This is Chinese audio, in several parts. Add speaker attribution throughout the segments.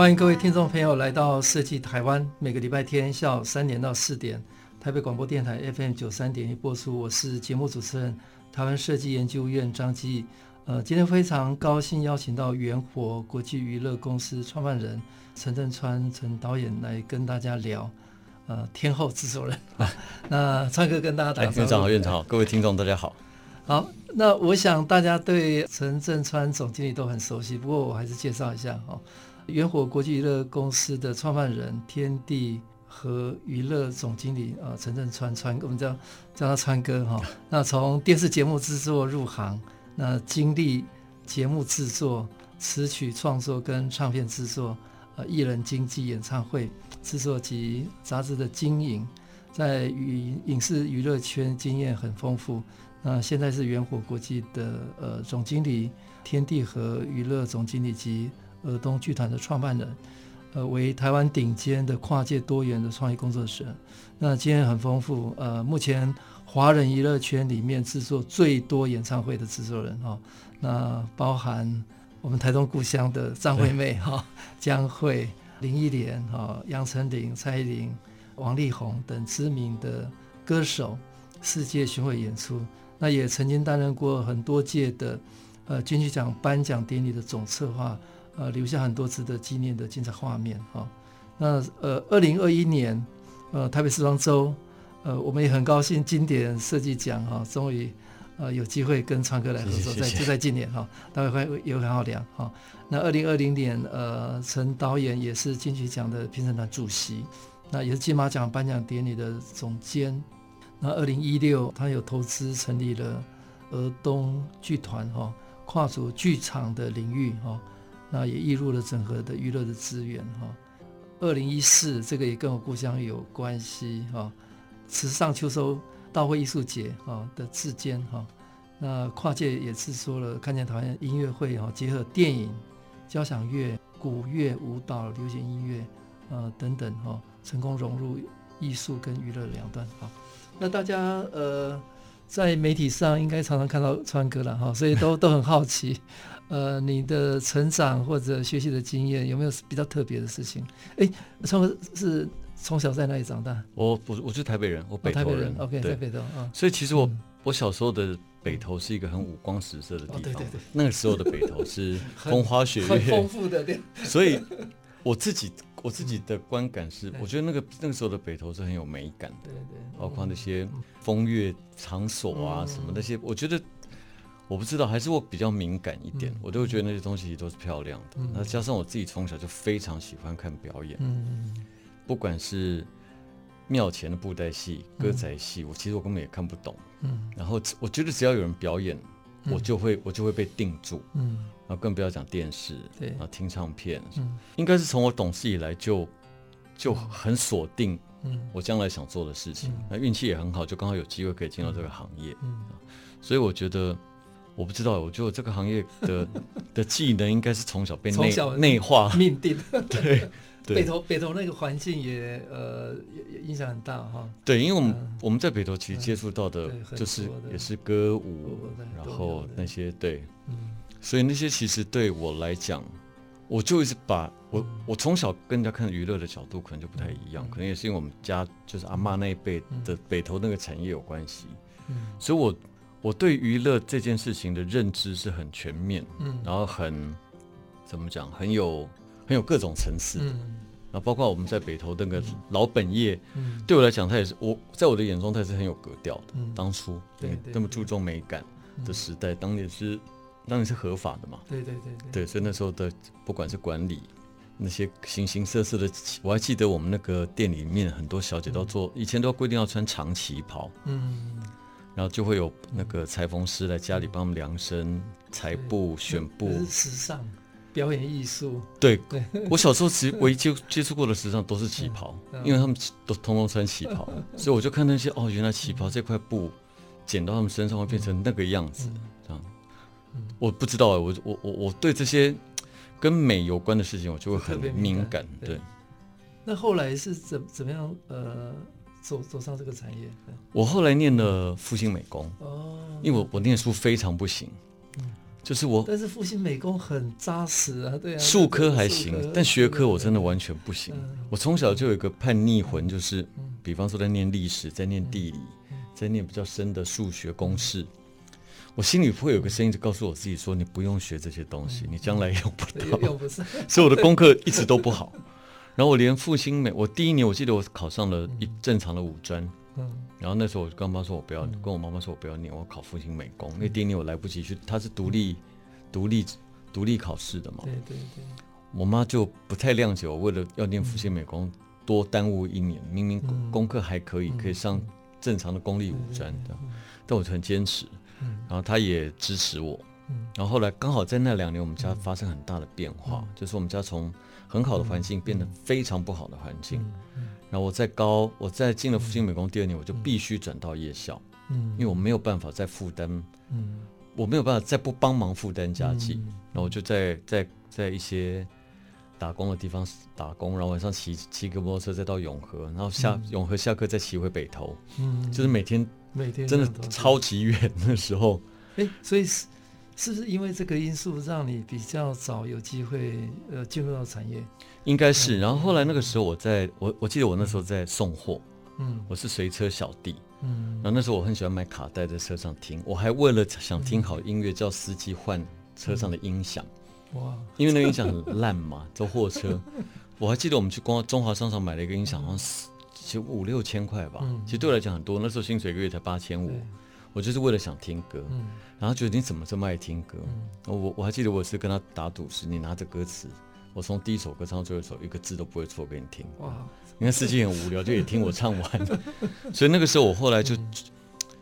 Speaker 1: 欢迎各位听众朋友来到设计台湾，每个礼拜天下午三点到四点，台北广播电台 FM 九三点一播出。我是节目主持人，台湾设计研究院张基义。呃，今天非常高兴邀请到元活国际娱乐公司创办人陈振川陈导演来跟大家聊。呃，天后制作人，那川哥跟大家打个招呼。
Speaker 2: 院长好，院长好，各位听众大家好。
Speaker 1: 好，那我想大家对陈振川总经理都很熟悉，不过我还是介绍一下哈。元火国际娱乐公司的创办人、天地和娱乐总经理啊，陈振川川，我们叫叫他川哥哈。那从电视节目制作入行，那经历节目制作、词曲创作跟唱片制作、呃艺人经纪、演唱会制作及杂志的经营，在影影视娱乐圈经验很丰富。那现在是元火国际的呃总经理、天地和娱乐总经理及。尔东剧团的创办人，呃，为台湾顶尖的跨界多元的创意工作室。那经验很丰富，呃，目前华人娱乐圈里面制作最多演唱会的制作人哈、哦。那包含我们台东故乡的张惠妹哈、江蕙、林忆莲哈、杨丞琳、蔡依林、王力宏等知名的歌手，世界巡回演出。那也曾经担任过很多届的呃金曲奖颁奖典礼的总策划。呃，留下很多值得纪念的精彩画面哈、哦。那呃，二零二一年，呃，台北时装周，呃，我们也很高兴，经典设计奖哈，终于呃有机会跟川哥来合作，在就在今年哈，待会会有很好聊哈、哦。那二零二零年，呃，陈导演也是金曲奖的评审团主席，那也是金马奖颁奖典礼的总监。那二零一六，他有投资成立了尔东剧团哈、哦，跨足剧场的领域哈。哦那也引入了整合的娱乐的资源哈。二零一四这个也跟我故乡有关系哈。池上秋收大会艺术节啊的制监哈。那跨界也是说了看见台湾音乐会哈，结合电影、交响乐、古乐、舞蹈、流行音乐呃等等哈，成功融入艺术跟娱乐两端哈。那大家呃在媒体上应该常常看到川哥了哈，所以都 都很好奇。呃，你的成长或者学习的经验有没有比较特别的事情？哎，川哥是从小在哪里长大？
Speaker 2: 我我我是台北人，我北投人。哦、台北人
Speaker 1: ，OK，在北投啊。哦、
Speaker 2: 所以其实我、嗯、我小时候的北投是一个很五光十色的地方。哦、对对对，那个时候的北投是风花雪月，很 丰富的。所以我自己我自己的观感是，我觉得那个那个时候的北投是很有美感的。对对，包括那些风月场所啊什么那些，我觉得。我不知道，还是我比较敏感一点，嗯、我都会觉得那些东西都是漂亮的。那、嗯、加上我自己从小就非常喜欢看表演，嗯、不管是庙前的布袋戏、歌仔戏，我其实我根本也看不懂。嗯、然后我觉得只要有人表演，嗯、我就会我就会被定住。嗯、然后更不要讲电视，对然后听唱片，嗯、应该是从我懂事以来就就很锁定，我将来想做的事情。嗯、那运气也很好，就刚好有机会可以进到这个行业。嗯、所以我觉得。我不知道，我觉得这个行业的 的技能应该是从小被内内化。
Speaker 1: 命定。
Speaker 2: 对，对。
Speaker 1: 北投北投那个环境也呃也影响很大哈。
Speaker 2: 对，因为我们、嗯、我们在北投其实接触到的就是也是歌舞，然后那些对，嗯、所以那些其实对我来讲，我就一直把我我从小跟人家看娱乐的角度可能就不太一样，嗯、可能也是因为我们家就是阿妈那一辈的北投那个产业有关系，嗯、所以我。我对娱乐这件事情的认知是很全面，嗯，然后很怎么讲，很有很有各种层次的，嗯，然后包括我们在北投那个老本业，嗯，对我来讲，它也是我在我的眼中，它是很有格调的。嗯，当初对那么注重美感的时代，当年是当年是合法的嘛？对对对对，对，所以那时候的不管是管理那些形形色色的，我还记得我们那个店里面很多小姐都做，以前都要规定要穿长旗袍，嗯。然后就会有那个裁缝师来家里帮我们量身裁布、选布，
Speaker 1: 时尚，表演艺术。
Speaker 2: 对，对我小时候其实 唯一接接触过的时尚都是旗袍，嗯嗯、因为他们都通通穿旗袍，嗯、所以我就看那些哦，原来旗袍这块布剪到他们身上会变成那个样子，嗯、这样。嗯、我不知道，我我我我对这些跟美有关的事情，我就会很敏感。对，对
Speaker 1: 那后来是怎怎么样？呃。走走上这个产业，
Speaker 2: 我后来念了复兴美工哦，因为我我念书非常不行，嗯，就是我，
Speaker 1: 但是复兴美工很扎实啊，对啊，
Speaker 2: 术科还行，但学科我真的完全不行。我从小就有一个叛逆魂，就是，比方说在念历史，在念地理，在念比较深的数学公式，我心里会有个声音就告诉我自己说，你不用学这些东西，你将来用不到，所以我的功课一直都不好。然后我连复兴美，我第一年我记得我考上了一正常的五专，嗯，然后那时候我就跟我妈说，我不要，跟我妈妈说我不要念，我要考复兴美工，因为第一年我来不及去，它是独立、独立、独立考试的嘛，对对对，我妈就不太谅解我，为了要念复兴美工多耽误一年，明明功课还可以，可以上正常的公立五专的，但我就很坚持，然后她也支持我，然后后来刚好在那两年，我们家发生很大的变化，就是我们家从很好的环境变得非常不好的环境，然后我在高，我在进了复兴美工第二年，我就必须转到夜校，因为我没有办法再负担，我没有办法再不帮忙负担家计，然后我就在在在一些打工的地方打工，然后晚上骑骑个摩托车再到永和，然后下永和下课再骑回北投，就是每天每天真的超级远的时候，
Speaker 1: 哎，所以是。不是因为这个因素让你比较早有机会呃进入到产业？
Speaker 2: 应该是。然后后来那个时候，我在我我记得我那时候在送货，嗯，我是随车小弟，嗯，然后那时候我很喜欢买卡带在车上听，我还为了想听好音乐叫司机换车上的音响，哇，因为那个音响很烂嘛，坐货车。我还记得我们去光中华商场买了一个音响，好像是就五六千块吧，其实对我来讲很多，那时候薪水一个月才八千五。我就是为了想听歌，嗯、然后觉得你怎么这么爱听歌？嗯、我我还记得我是跟他打赌，是你拿着歌词，我从第一首歌唱到最后一首，一个字都不会错给你听。哇！你看司机很无聊，就也听我唱完。所以那个时候我后来就，嗯、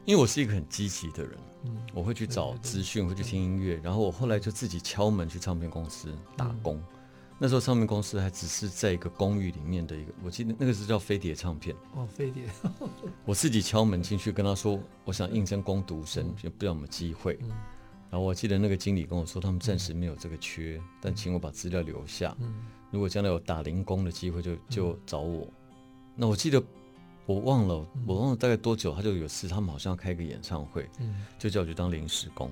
Speaker 2: 因为我是一个很积极的人，嗯、我会去找资讯，会去听音乐，然后我后来就自己敲门去唱片公司打工。嗯那时候唱片公司还只是在一个公寓里面的一个，我记得那个是叫飞碟唱片。
Speaker 1: 哦，飞碟。
Speaker 2: 我自己敲门进去跟他说，我想应征工读生，就不知道有没有机会。嗯、然后我记得那个经理跟我说，他们暂时没有这个缺，嗯、但请我把资料留下。嗯、如果将来有打零工的机会就，就就找我。嗯、那我记得我忘了，我忘了大概多久，他就有事，他们好像要开个演唱会，嗯、就叫我去当临时工。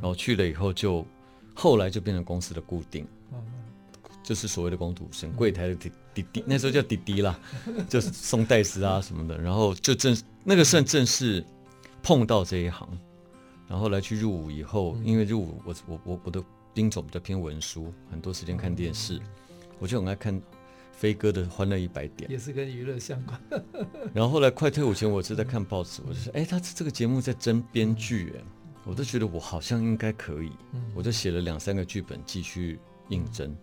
Speaker 2: 然后去了以后就，就后来就变成公司的固定。嗯就是所谓的工读生，柜台的弟弟弟，那时候叫弟弟啦，就是送袋子啊什么的，然后就正那个算正式碰到这一行，然后来去入伍以后，因为入伍我我我我的兵种比较偏文书，很多时间看电视，我就很爱看飞哥的《欢乐一百点》，
Speaker 1: 也是跟娱乐相关。
Speaker 2: 然后后来快退伍前，我是在看报纸，我就说，哎，他这个节目在征编剧，哎，我都觉得我好像应该可以，我就写了两三个剧本继续应征。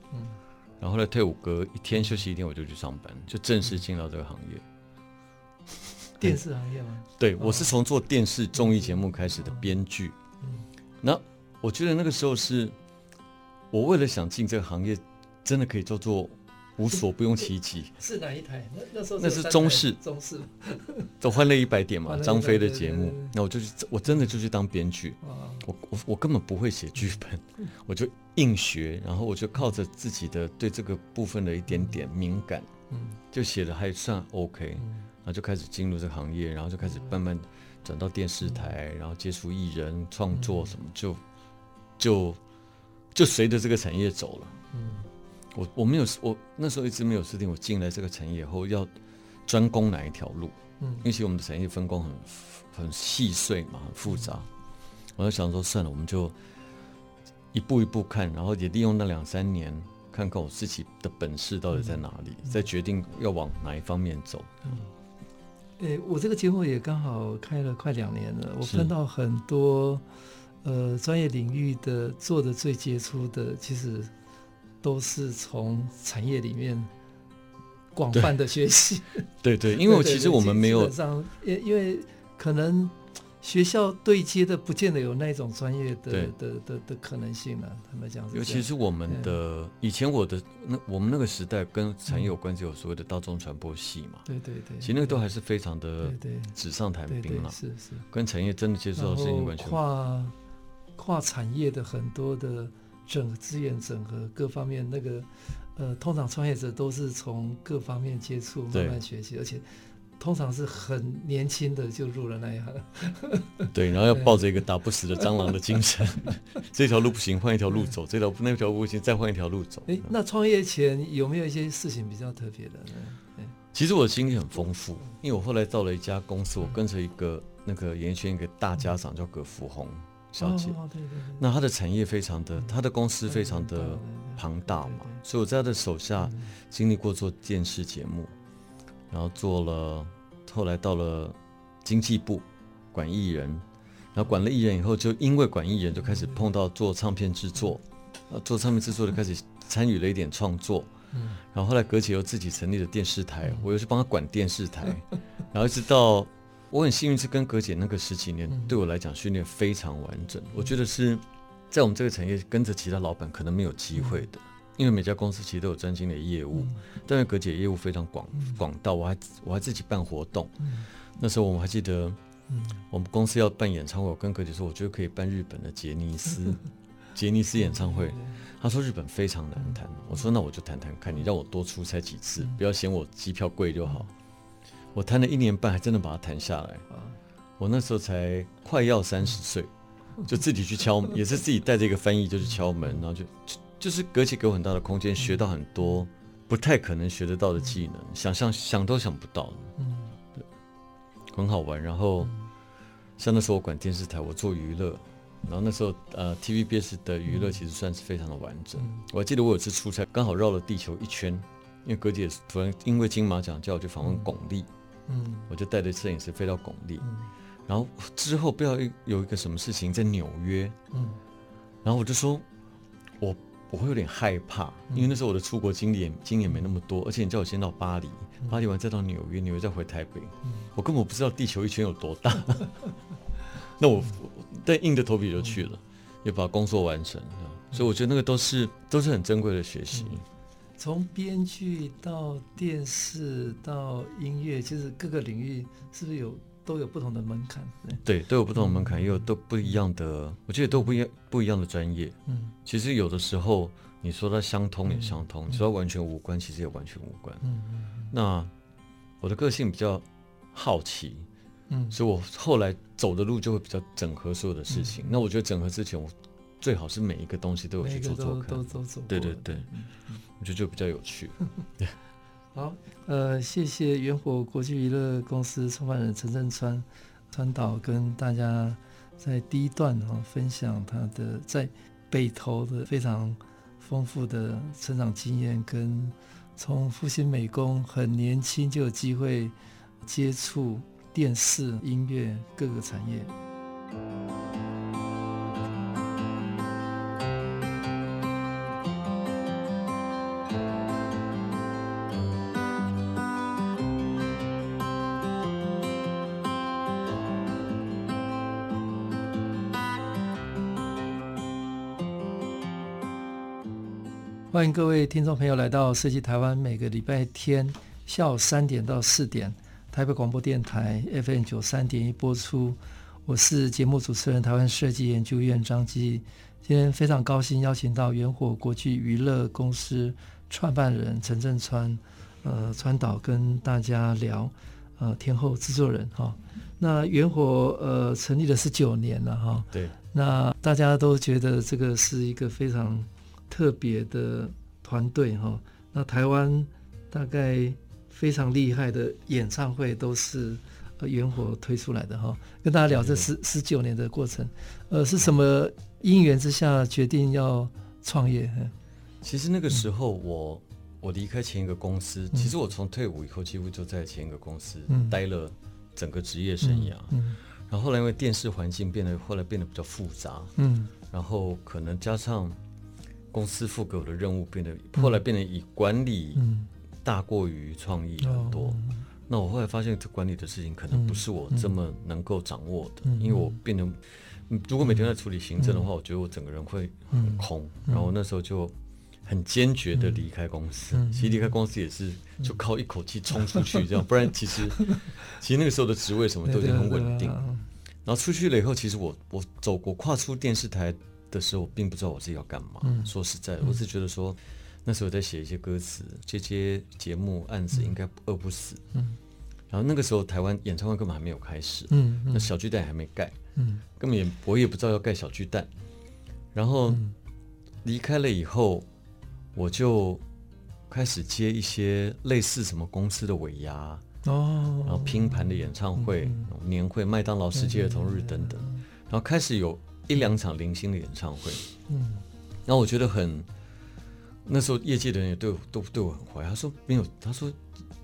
Speaker 2: 然后后来退伍隔一天休息一天，我就去上班，就正式进到这个行业。
Speaker 1: 电视行业吗？
Speaker 2: 对，我是从做电视综艺节目开始的编剧。那我觉得那个时候是，我为了想进这个行业，真的可以叫做。无所不用其极。
Speaker 1: 是哪一台？那那时候
Speaker 2: 那是中视，
Speaker 1: 中视。
Speaker 2: 都欢乐一百点嘛，张飞的节目。那我就去，我真的就去当编剧。我我我根本不会写剧本，我就硬学，然后我就靠着自己的对这个部分的一点点敏感，就写的还算 OK，然后就开始进入这个行业，然后就开始慢慢转到电视台，然后接触艺人创作什么，就就就随着这个产业走了。我我没有，我那时候一直没有设定，我进来这个产业以后要专攻哪一条路。嗯，因为其实我们的产业分工很很细碎嘛，很复杂。我就想说，算了，我们就一步一步看，然后也利用那两三年，看看我自己的本事到底在哪里，嗯、再决定要往哪一方面走。嗯，
Speaker 1: 诶、欸，我这个节目也刚好开了快两年了，我看到很多呃专业领域的做的最杰出的，其实。都是从产业里面广泛的学习。
Speaker 2: 对对，因为其实我们没有，
Speaker 1: 因因为可能学校对接的不见得有那种专业的的的的，可能性了，他们讲，
Speaker 2: 尤其是我们的以前我的那我们那个时代跟产业有关，就有所谓的大众传播系嘛。
Speaker 1: 对对对，
Speaker 2: 其实那个都还是非常的纸上谈兵了。是是，跟产业真的接触到事情完全
Speaker 1: 跨跨产业的很多的整资源整合各方面那个呃，通常创业者都是从各方面接触慢慢学习，而且。通常是很年轻的就入了那一行，
Speaker 2: 对，然后要抱着一个打不死的蟑螂的精神，这条路不行，换一条路走；这条那条路不行，再换一条路走。
Speaker 1: 哎，那创业前有没有一些事情比较特别的呢？
Speaker 2: 其实我的经历很丰富，因为我后来到了一家公司，我跟着一个那个演艺圈一个大家长叫葛福红小姐，哦、对对对，那她的产业非常的，她的公司非常的庞大嘛，所以我在她的手下经历过做电视节目。然后做了，后来到了经济部管艺人，然后管了艺人以后，就因为管艺人，就开始碰到做唱片制作，做唱片制作就开始参与了一点创作，然后后来葛姐又自己成立了电视台，我又去帮她管电视台，然后一直到我很幸运是跟葛姐那个十几年，对我来讲训练非常完整，我觉得是在我们这个产业跟着其他老板可能没有机会的。因为每家公司其实都有专精的业务，嗯、但是葛姐业务非常广广到，我还我还自己办活动。嗯、那时候我们还记得，我们公司要办演唱会，我跟葛姐说，我觉得可以办日本的杰尼斯 杰尼斯演唱会。她说日本非常难谈，我说那我就谈谈看，你让我多出差几次，不要嫌我机票贵就好。我谈了一年半，还真的把它谈下来。我那时候才快要三十岁，就自己去敲门，也是自己带着一个翻译就去敲门，然后就。就是葛姐给我很大的空间，学到很多不太可能学得到的技能，想象想都想不到的，嗯，对，很好玩。然后像那时候我管电视台，我做娱乐，然后那时候呃 TVBS 的娱乐其实算是非常的完整。我还记得我有次出差，刚好绕了地球一圈，因为葛姐突然因为金马奖叫我去访问巩俐，嗯，我就带着摄影师飞到巩俐，然后之后不知道有一个什么事情在纽约，嗯，然后我就说我。我会有点害怕，因为那时候我的出国经验经验没那么多，而且你叫我先到巴黎，巴黎完再到纽约，纽约再回台北，我根本不知道地球一圈有多大。那我但硬着头皮就去了，也把工作完成。所以我觉得那个都是都是很珍贵的学习。
Speaker 1: 从编剧到电视到音乐，其实各个领域是不是有？都有不同的门槛，
Speaker 2: 对，都有不同的门槛，也有都不一样的，我觉得都不一样，不一样的专业。嗯，其实有的时候你说它相通也相通，你说它完全无关，其实也完全无关。嗯嗯。那我的个性比较好奇，嗯，所以我后来走的路就会比较整合所有的事情。那我觉得整合之前，我最好是每一个东西都有去做做看，
Speaker 1: 都都做。
Speaker 2: 对对对，我觉得就比较有趣。对。
Speaker 1: 好，呃，谢谢元火国际娱乐公司创办人陈振川川导跟大家在第一段哈、哦、分享他的在北投的非常丰富的成长经验，跟从复兴美工很年轻就有机会接触电视、音乐各个产业。欢迎各位听众朋友来到设计台湾，每个礼拜天下午三点到四点，台北广播电台 FM 九三点一播出。我是节目主持人台湾设计研究院张基。今天非常高兴邀请到元火国际娱乐公司创办人陈振川，呃，川岛跟大家聊，呃，天后制作人哈、哦。那元火呃成立了十九年了哈。哦、
Speaker 2: 对。
Speaker 1: 那大家都觉得这个是一个非常。特别的团队哈，那台湾大概非常厉害的演唱会都是呃元火推出来的哈，跟大家聊这十十九年的过程，呃，是什么因缘之下决定要创业？
Speaker 2: 其实那个时候我、嗯、我离开前一个公司，其实我从退伍以后几乎就在前一个公司待了整个职业生涯，嗯，嗯。然后后来因为电视环境变得后来变得比较复杂，嗯，然后可能加上。公司付给我的任务变得，后来变得以管理大过于创意很多，那我后来发现，这管理的事情可能不是我这么能够掌握的，因为我变得，如果每天在处理行政的话，我觉得我整个人会很空。然后那时候就很坚决的离开公司。其实离开公司也是就靠一口气冲出去这样，不然其实其实那个时候的职位什么都已经很稳定。然后出去了以后，其实我我走过跨出电视台的时候，我并不知道我自己要干嘛。说实在的，我是觉得说。那时候在写一些歌词，接接节目案子应该饿不死。嗯，然后那个时候台湾演唱会根本还没有开始。嗯，那小巨蛋还没盖。嗯，根本也我也不知道要盖小巨蛋。然后离开了以后，我就开始接一些类似什么公司的尾牙哦，然后拼盘的演唱会、年会、麦当劳世界儿童日等等，然后开始有一两场零星的演唱会。嗯，然后我觉得很。那时候业界的人也对我都对我很坏，他说没有，他说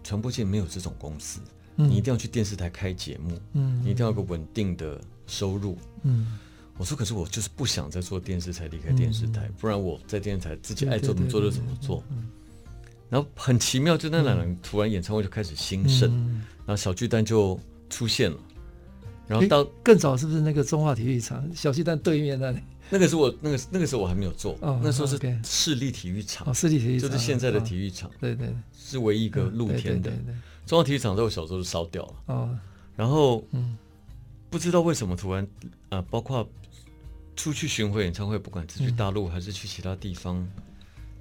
Speaker 2: 传播界没有这种公司，嗯、你一定要去电视台开节目，嗯，你一定要有个稳定的收入，嗯，我说可是我就是不想再做电视台，离开电视台，嗯、不然我在电视台自己爱做怎么做就怎么做，然后很奇妙，就那两人突然演唱会就开始兴盛，嗯、然后小巨蛋就出现了，然后到
Speaker 1: 更早是不是那个中华体育场小巨蛋对面那里？
Speaker 2: 那个是我那个那个时候我还没有做，那时候是市立体育场，
Speaker 1: 市立体育场
Speaker 2: 就是现在的体育场，对对，是唯一一个露天的。中华体育场在我小时候就烧掉了，哦，然后嗯，不知道为什么突然啊，包括出去巡回演唱会，不管是去大陆还是去其他地方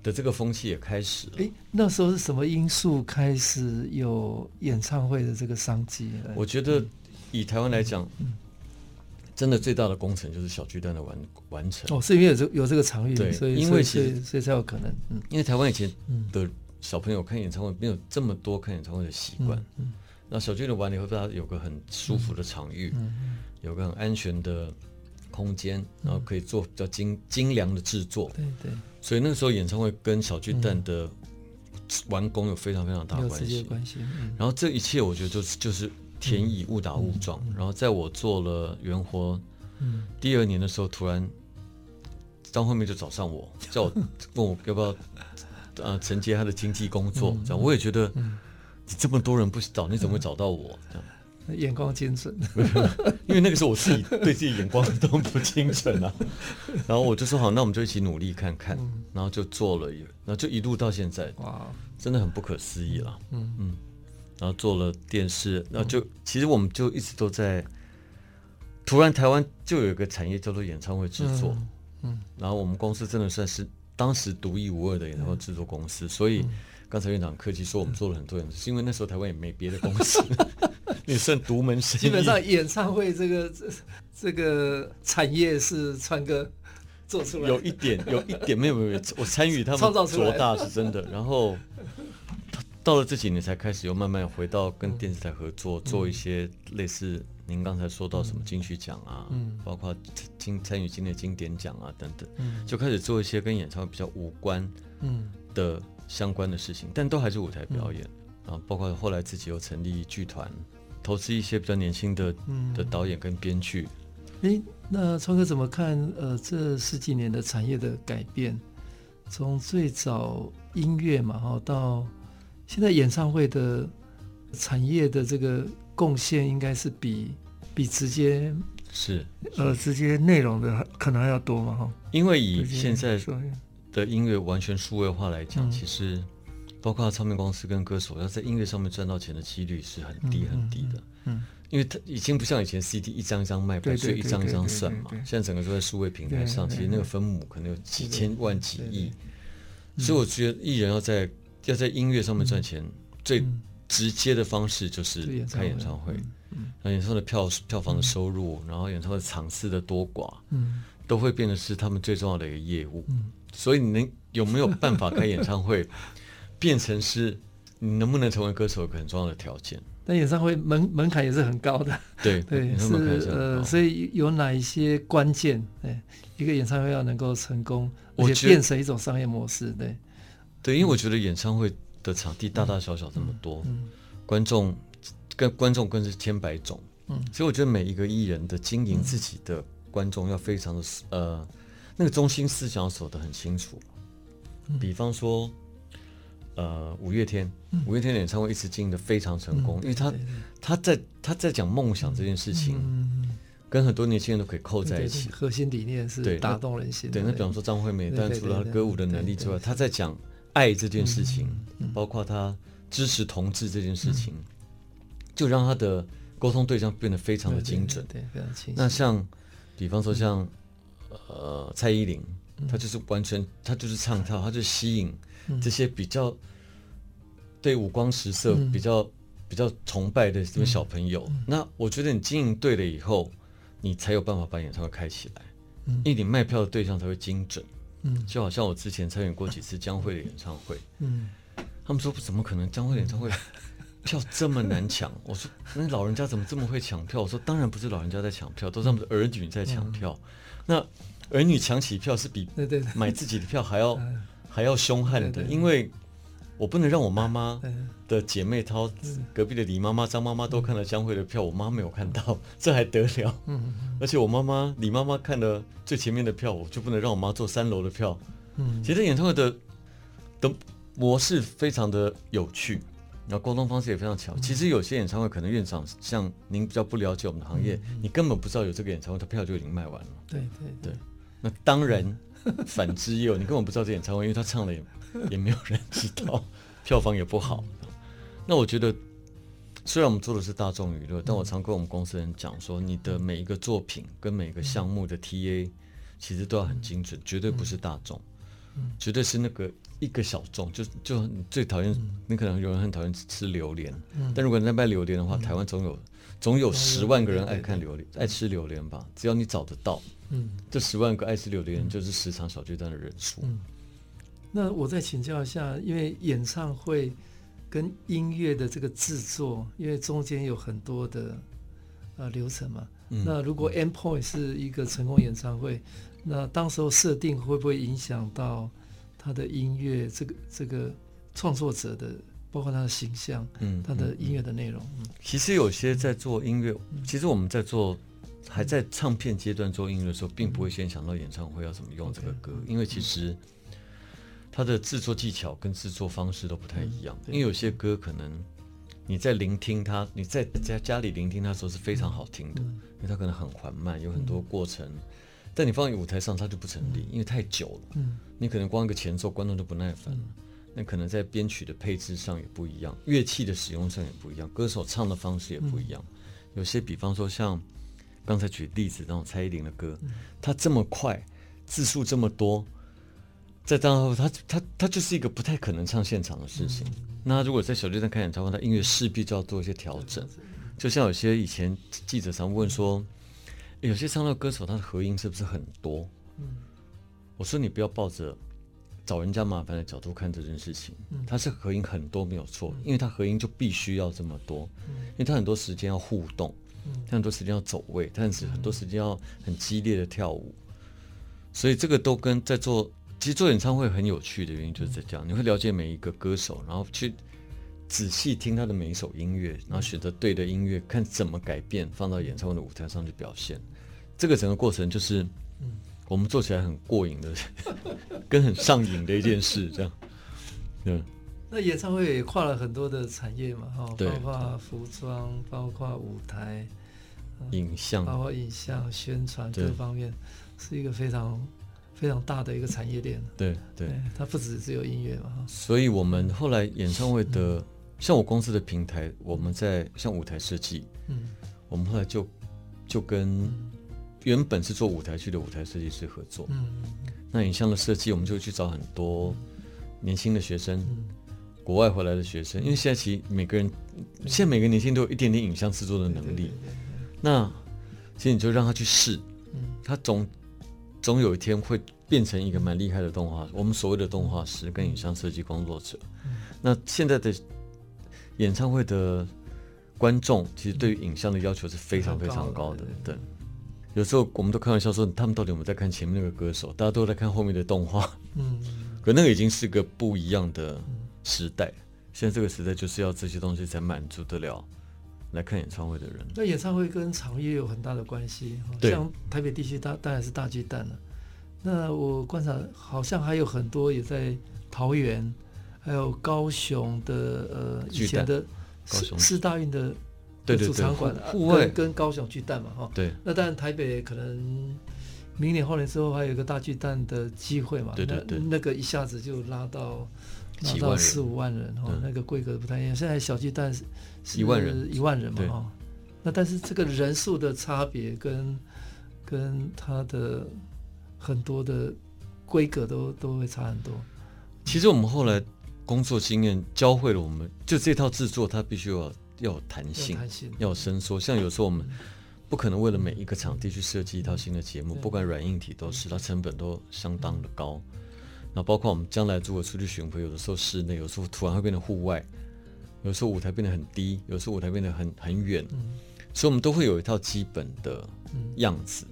Speaker 2: 的这个风气也开始了。哎，
Speaker 1: 那时候是什么因素开始有演唱会的这个商机？
Speaker 2: 我觉得以台湾来讲。真的最大的工程就是小巨蛋的完完成。
Speaker 1: 哦，是因为有这有这个场域，对，所以因为所以所以才有可能，嗯，
Speaker 2: 因为台湾以前的小朋友看演唱会没有这么多看演唱会的习惯，嗯，那小巨蛋完了以后，大家有个很舒服的场域，嗯，有个很安全的空间，然后可以做比较精精良的制作，对对，所以那个时候演唱会跟小巨蛋的完工有非常非常大的关系，关系，然后这一切我觉得就是就是。天意误打误撞，然后在我做了元活第二年的时候，突然张惠妹就找上我，叫我问我要不要呃承接她的经纪工作。这样我也觉得你这么多人不找，你怎么会找到我？这样
Speaker 1: 眼光精准，
Speaker 2: 因为那个时候我自己 对自己眼光都不精准啊。然后我就说好，那我们就一起努力看看。然后就做了一，然后就一路到现在，哇，真的很不可思议了。嗯嗯。然后做了电视，然后就其实我们就一直都在。突然台湾就有一个产业叫做演唱会制作，嗯，然后我们公司真的算是当时独一无二的演唱会制作公司。所以刚才院长客气说我们做了很多人，是因为那时候台湾也没别的公司，也算独门生意。
Speaker 1: 基本上演唱会这个这这个产业是川哥做出来，
Speaker 2: 有一点有一点没有没有，我参与他们做大是真的，然后。到了这几年才开始又慢慢回到跟电视台合作，做一些类似您刚才说到什么金曲奖啊，嗯。包括经参与今年经典奖啊等等，就开始做一些跟演唱会比较无关嗯。的相关的事情，但都还是舞台表演啊，包括后来自己又成立剧团，投资一些比较年轻的的导演跟编剧。
Speaker 1: 诶，那川哥怎么看？呃，这十几年的产业的改变，从最早音乐嘛，哈到现在演唱会的产业的这个贡献，应该是比比直接
Speaker 2: 是
Speaker 1: 呃直接内容的可能还要多嘛哈？
Speaker 2: 因为以现在的音乐完全数位化来讲，其实包括唱片公司跟歌手要在音乐上面赚到钱的几率是很低很低的。嗯，因为它已经不像以前 CD 一张一张卖，所以一张一张算嘛。现在整个都在数位平台上，其实那个分母可能有几千万几亿，所以我觉得艺人要在。要在音乐上面赚钱，最直接的方式就是开演唱会。那演唱会的票票房的收入，然后演唱会场次的多寡，嗯都会变得是他们最重要的一个业务。所以你能有没有办法开演唱会，变成是你能不能成为歌手一个很重要的条件？
Speaker 1: 但演唱会门门槛也是很高的。
Speaker 2: 对
Speaker 1: 对，是呃，所以有哪一些关键？对，一个演唱会要能够成功，而且变成一种商业模式，对。
Speaker 2: 对，因为我觉得演唱会的场地大大小小这么多，观众跟观众更是千百种，嗯，所以我觉得每一个艺人的经营自己的观众要非常的呃，那个中心思想要守得很清楚。嗯、比方说，呃五月天，五月天演唱会一直经营的非常成功，因为他他在他在讲梦想这件事情，跟很多年轻人都可以扣在一起。
Speaker 1: 核心理念是打动人心。
Speaker 2: 对，那比方说张惠妹，但除了她歌舞的能力之外，她在讲爱这件事情，包括他支持同志这件事情，就让他的沟通对象变得非常的精准。
Speaker 1: 对，非常清晰。
Speaker 2: 那像比方说像呃蔡依林，她就是完全她就是唱跳，她就吸引这些比较对五光十色比较比较崇拜的这些小朋友。那我觉得你经营对了以后。你才有办法把演唱会开起来，嗯，因为你卖票的对象才会精准，嗯，就好像我之前参与过几次江蕙的演唱会，嗯，他们说怎么可能江蕙演唱会 票这么难抢？我说那老人家怎么这么会抢票？我说当然不是老人家在抢票，都是他们的儿女在抢票。那儿女抢起票是比买自己的票还要 还要凶悍的，因为。我不能让我妈妈的姐妹淘、隔壁的李妈妈、张妈妈都看了江蕙的票，我妈没有看到，这还得了？嗯而且我妈妈、李妈妈看了最前面的票，我就不能让我妈坐三楼的票。嗯其实演唱会的的模式非常的有趣，然后沟通方式也非常巧。其实有些演唱会可能院长像您比较不了解我们的行业，你根本不知道有这个演唱会，他票就已经卖完了。
Speaker 1: 对对对。
Speaker 2: 那当然，反之也有，你根本不知道这演唱会，因为他唱的也。也没有人知道，票房也不好。那我觉得，虽然我们做的是大众娱乐，但我常跟我们公司人讲说，你的每一个作品跟每一个项目的 TA，其实都要很精准，绝对不是大众，绝对是那个一个小众。就就你最讨厌，你可能有人很讨厌吃榴莲，但如果你在卖榴莲的话，台湾总有总有十万个人爱看榴莲，爱吃榴莲吧？只要你找得到，嗯这十万个爱吃榴莲人就是十场小巨蛋的人数。
Speaker 1: 那我再请教一下，因为演唱会跟音乐的这个制作，因为中间有很多的呃流程嘛。嗯、那如果 endpoint 是一个成功演唱会，那当时候设定会不会影响到他的音乐这个这个创作者的，包括他的形象，嗯，他的音乐的内容？嗯，
Speaker 2: 其实有些在做音乐，其实我们在做还在唱片阶段做音乐的时候，并不会先想到演唱会要怎么用这个歌，因为其实。它的制作技巧跟制作方式都不太一样，因为有些歌可能你在聆听它，你在在家里聆听它的时候是非常好听的，因为它可能很缓慢，有很多过程。但你放在舞台上，它就不成立，因为太久了。你可能光一个前奏，观众就不耐烦了。那可能在编曲的配置上也不一样，乐器的使用上也不一样，歌手唱的方式也不一样。有些比方说像刚才举例子那种蔡依林的歌，它这么快，字数这么多。在当后，他他他就是一个不太可能唱现场的事情。那如果在小巨蛋开演唱会，他音乐势必就要做一些调整。就像有些以前记者常问说，有些唱跳歌手他的合音是不是很多？嗯我说你不要抱着找人家麻烦的角度看这件事情。嗯他是合音很多没有错，因为他合音就必须要这么多，因为他很多时间要互动，他很多时间要走位，但是很多时间要很激烈的跳舞，所以这个都跟在做。其实做演唱会很有趣的原因就是在这样，你会了解每一个歌手，然后去仔细听他的每一首音乐，然后选择对的音乐，看怎么改变放到演唱会的舞台上去表现。这个整个过程就是，我们做起来很过瘾的，跟很上瘾的一件事，这样。嗯。
Speaker 1: 那演唱会也跨了很多的产业嘛，哈，包括服装，包括舞台、
Speaker 2: 影像，
Speaker 1: 包括影像宣传各方面，是一个非常。非常大的一个产业链，
Speaker 2: 对对，
Speaker 1: 它不只只有音乐嘛。
Speaker 2: 所以，我们后来演唱会的，像我公司的平台，我们在像舞台设计，嗯，我们后来就就跟原本是做舞台剧的舞台设计师合作，嗯，那影像的设计，我们就去找很多年轻的学生，国外回来的学生，因为现在其实每个人，现在每个年轻人都有一点点影像制作的能力，那其实你就让他去试，嗯，他总。总有一天会变成一个蛮厉害的动画，我们所谓的动画师跟影像设计工作者。那现在的演唱会的观众，其实对于影像的要求是非常非常高的。对，有时候我们都开玩笑说，他们到底有没有在看前面那个歌手？大家都在看后面的动画。嗯，可那个已经是个不一样的时代。现在这个时代就是要这些东西才满足得了。来看演唱会的人，
Speaker 1: 那演唱会跟场域有很大的关系。像台北地区大当然是大巨蛋了。那我观察好像还有很多也在桃园，还有高雄的呃以前的
Speaker 2: 高雄
Speaker 1: 世大运的主场馆
Speaker 2: 户外
Speaker 1: 跟高雄巨蛋嘛哈。
Speaker 2: 对。
Speaker 1: 那当然台北可能明年后年之后还有一个大巨蛋的机会嘛。
Speaker 2: 对对对。
Speaker 1: 那那个一下子就拉到拉到四五万人哦，那个规格不太一样。现在小巨蛋是
Speaker 2: 一万人
Speaker 1: 一万人嘛哈。那但是这个人数的差别跟跟它的很多的规格都都会差很多。
Speaker 2: 其实我们后来工作经验教会了我们，就这套制作它必须要要有弹性，要有伸缩。像有时候我们不可能为了每一个场地去设计一套新的节目，不管软硬体都是，它成本都相当的高。那包括我们将来如果出去巡回，有的时候室内，有时候突然会变成户外，有时候舞台变得很低，有时候舞台变得很很远，所以我们都会有一套基本的样子。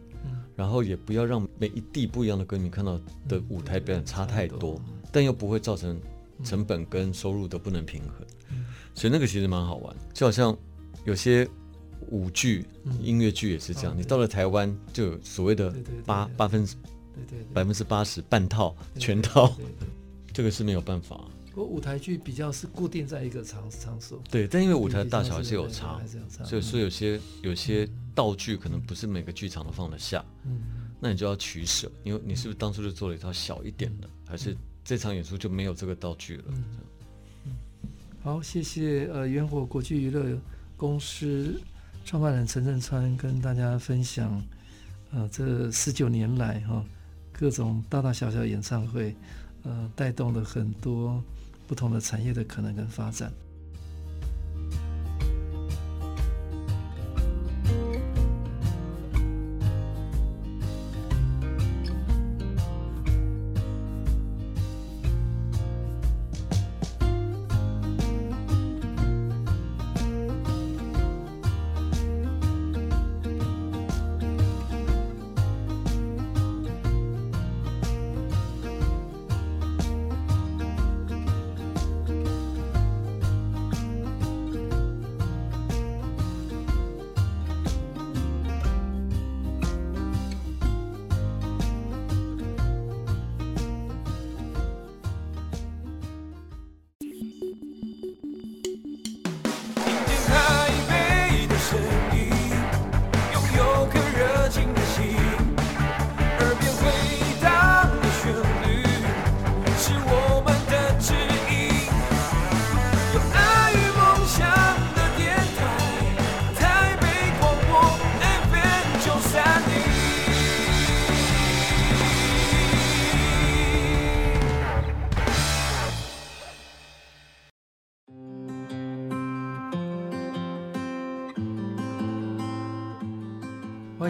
Speaker 2: 然后也不要让每一地不一样的歌迷看到的舞台表演差太多，但又不会造成成本跟收入都不能平衡，所以那个其实蛮好玩。就好像有些舞剧、音乐剧也是这样，你到了台湾就有所谓的八八分之百分之八十半套全套，这个是没有办法。
Speaker 1: 我舞台剧比较是固定在一个场场所，
Speaker 2: 对，但因为舞台大小还是有差，所以说有些有些道具可能不是每个剧场都放得下，嗯，那你就要取舍，因为你是不是当初就做了一套小一点的，还是这场演出就没有这个道具了？嗯，
Speaker 1: 好，谢谢呃，元火国际娱乐公司创办人陈振川跟大家分享，呃，这十九年来哈、哦、各种大大小小演唱会，呃，带动了很多。不同的产业的可能跟发展。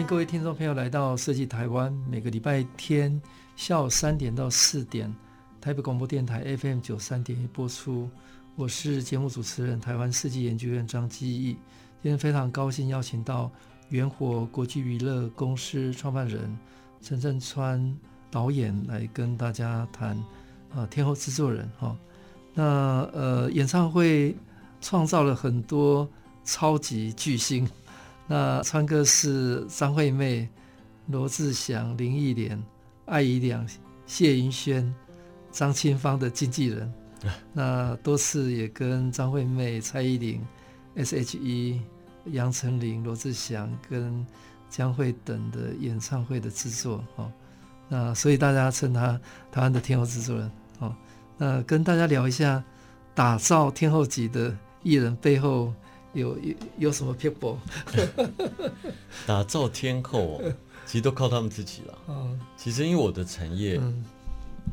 Speaker 1: 各位听众朋友来到设计台湾，每个礼拜天下午三点到四点，台北广播电台 FM 九三点一播出。我是节目主持人台湾设计研究院张基义。今天非常高兴邀请到元火国际娱乐公司创办人陈振川导演来跟大家谈啊天后制作人哈。那呃演唱会创造了很多超级巨星。那川哥是张惠妹、罗志祥、林忆莲、艾怡良、谢云轩、张清芳的经纪人。那多次也跟张惠妹、蔡依林、S.H.E、杨丞琳、罗志祥跟江蕙等的演唱会的制作哦。那所以大家称他台湾的天后制作人哦。那跟大家聊一下打造天后级的艺人背后。有有有什么 people？？
Speaker 2: 打造天后，哦其实都靠他们自己了。嗯，其实因为我的产业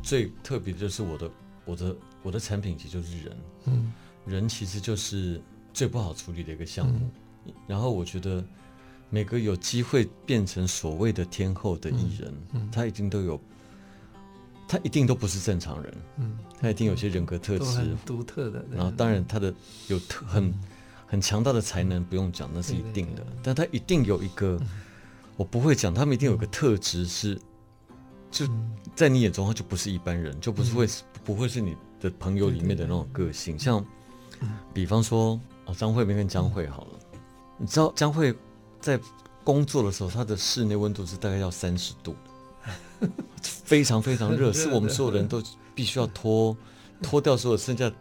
Speaker 2: 最特别的就是我的我的我的产品其实就是人。嗯，人其实就是最不好处理的一个项目。然后我觉得每个有机会变成所谓的天后的艺人，他一定都有，他一定都不是正常人。嗯，他一定有些人格特质
Speaker 1: 独特的。
Speaker 2: 然后当然他的有特很。很强大的才能不用讲，那是一定的。但他一定有一个，我不会讲，他们一定有一个特质是，就在你眼中他就不是一般人，就不是会不会是你的朋友里面的那种个性。像，比方说哦，张惠妹跟江蕙好了，你知道江蕙在工作的时候，她的室内温度是大概要三十度，非常非常热，是我们所有人都必须要脱脱掉所有剩下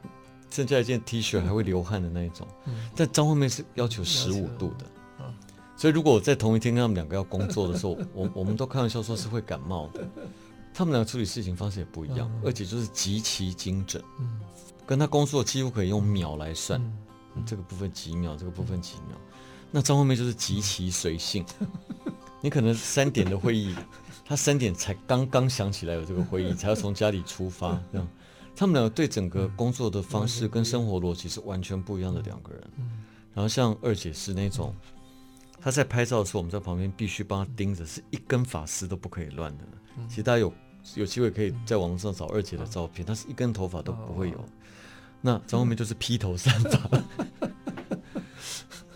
Speaker 2: 剩下一件 T 恤还会流汗的那一种。但张惠妹是要求十五度的，所以如果我在同一天跟他们两个要工作的时候，我我们都开玩笑说是会感冒的。他们两个处理事情方式也不一样，而且就是极其精准，跟他工作几乎可以用秒来算，这个部分几秒，这个部分几秒。那张惠妹就是极其随性，你可能三点的会议，她三点才刚刚想起来有这个会议，才要从家里出发，这样。他们两个对整个工作的方式跟生活逻辑是完全不一样的两个人。然后像二姐是那种，她在拍照的时候，我们在旁边必须帮她盯着，是一根发丝都不可以乱的。其实大家有有机会可以在网络上找二姐的照片，她是一根头发都不会有。那张惠妹就是披头散发。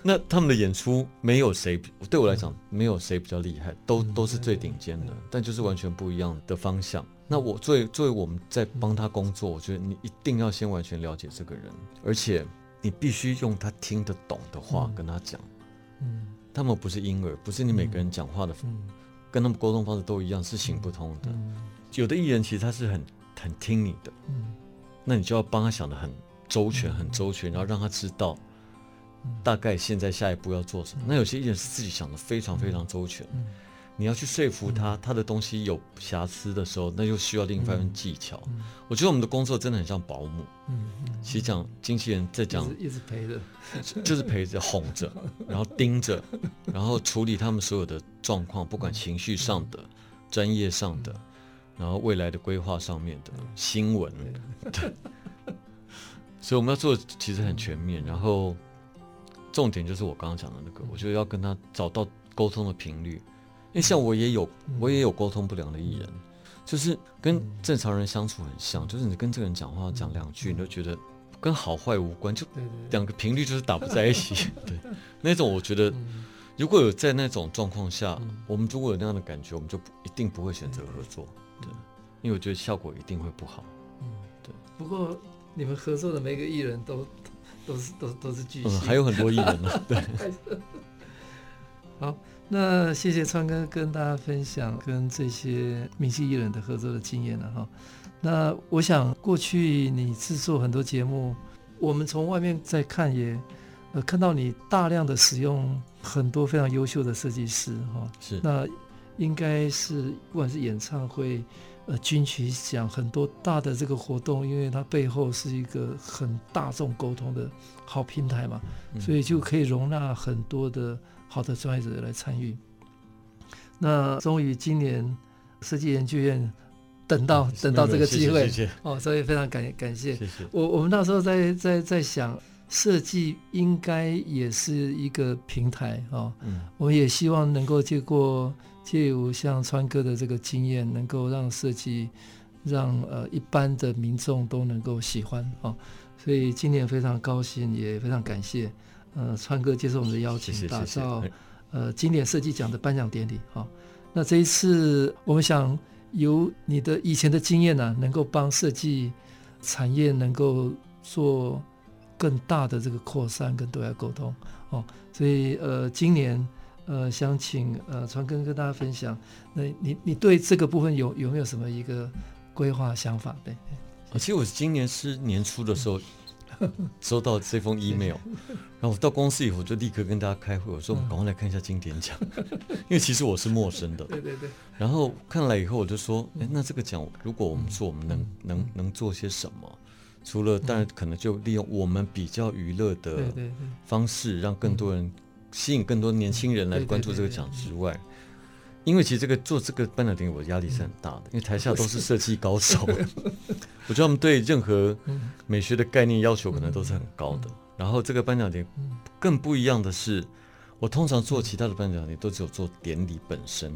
Speaker 2: 那他们的演出没有谁，对我来讲没有谁比较厉害，都都是最顶尖的，但就是完全不一样的方向。那我作为作为我们在帮他工作，我觉得你一定要先完全了解这个人，而且你必须用他听得懂的话跟他讲。嗯，他们不是婴儿，不是你每个人讲话的，跟他们沟通方式都一样，是行不通的。有的艺人其实他是很很听你的，那你就要帮他想的很周全，很周全，然后让他知道。大概现在下一步要做什么？那有些艺人是自己想的非常非常周全，你要去说服他，他的东西有瑕疵的时候，那就需要另一番技巧。我觉得我们的工作真的很像保姆，其实讲经纪人在讲，
Speaker 1: 一直陪着，
Speaker 2: 就是陪着哄着，然后盯着，然后处理他们所有的状况，不管情绪上的、专业上的，然后未来的规划上面的新闻，对。所以我们要做的其实很全面，然后。重点就是我刚刚讲的那个，我觉得要跟他找到沟通的频率，因为像我也有我也有沟通不良的艺人，就是跟正常人相处很像，就是你跟这个人讲话讲两句，你都觉得跟好坏无关，就两个频率就是打不在一起。对，那种我觉得如果有在那种状况下，我们如果有那样的感觉，我们就一定不会选择合作。对，因为我觉得效果一定会不好。
Speaker 1: 嗯，对。不过你们合作的每个艺人都。都是都都是巨星，
Speaker 2: 嗯，还有很多艺人呢。对，
Speaker 1: 好，那谢谢川哥跟大家分享跟这些明星艺人的合作的经验了哈。那我想过去你制作很多节目，我们从外面在看也呃看到你大量的使用很多非常优秀的设计师哈。
Speaker 2: 是，
Speaker 1: 那应该是不管是演唱会。呃，金曲奖很多大的这个活动，因为它背后是一个很大众沟通的好平台嘛，嗯、所以就可以容纳很多的好的专业者来参与。那终于今年设计研究院等到、嗯、等到这个机会，哦，所以非常感感谢。谢谢我我们那时候在在在想，设计应该也是一个平台哦，嗯，我也希望能够借过。借由像川哥的这个经验，能够让设计让呃一般的民众都能够喜欢啊，所以今年非常高兴，也非常感谢呃川哥接受我们的邀请，打造呃经典设计奖的颁奖典礼啊。那这一次，我们想由你的以前的经验呢、啊，能够帮设计产业能够做更大的这个扩散跟对外沟通哦，所以呃今年。呃，想请呃川哥跟大家分享，那你你对这个部分有有没有什么一个规划想法？对，
Speaker 2: 其实我今年是年初的时候 收到这封 email，然后我到公司以后就立刻跟大家开会，我说我们赶快来看一下经典奖，因为其实我是陌生的。
Speaker 1: 对对对。
Speaker 2: 然后看了以后我就说，哎，那这个奖如果我们做，我们能能能做些什么？除了当然可能就利用我们比较娱乐的方式，让更多人。吸引更多年轻人来关注这个奖之外，因为其实这个做这个颁奖典礼，我压力是很大的，因为台下都是设计高手，我觉得他们对任何美学的概念要求可能都是很高的。然后这个颁奖典礼更不一样的是，我通常做其他的颁奖典礼都只有做典礼本身，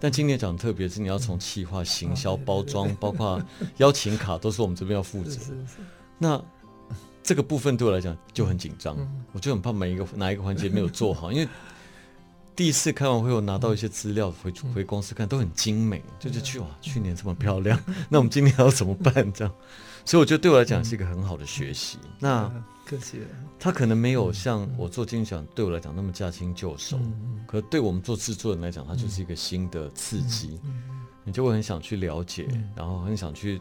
Speaker 2: 但今年奖特别是你要从企划、行销、包装，包括邀请卡，都是我们这边要负责。那这个部分对我来讲就很紧张，我就很怕每一个哪一个环节没有做好，因为第一次开完会，我拿到一些资料回回公司看，都很精美，就是去哇，去年这么漂亮，那我们今年要怎么办？这样，所以我觉得对我来讲是一个很好的学习。那
Speaker 1: 客气了，
Speaker 2: 他可能没有像我做金曲奖对我来讲那么驾轻就熟，可对我们做制作人来讲，它就是一个新的刺激，你就会很想去了解，然后很想去。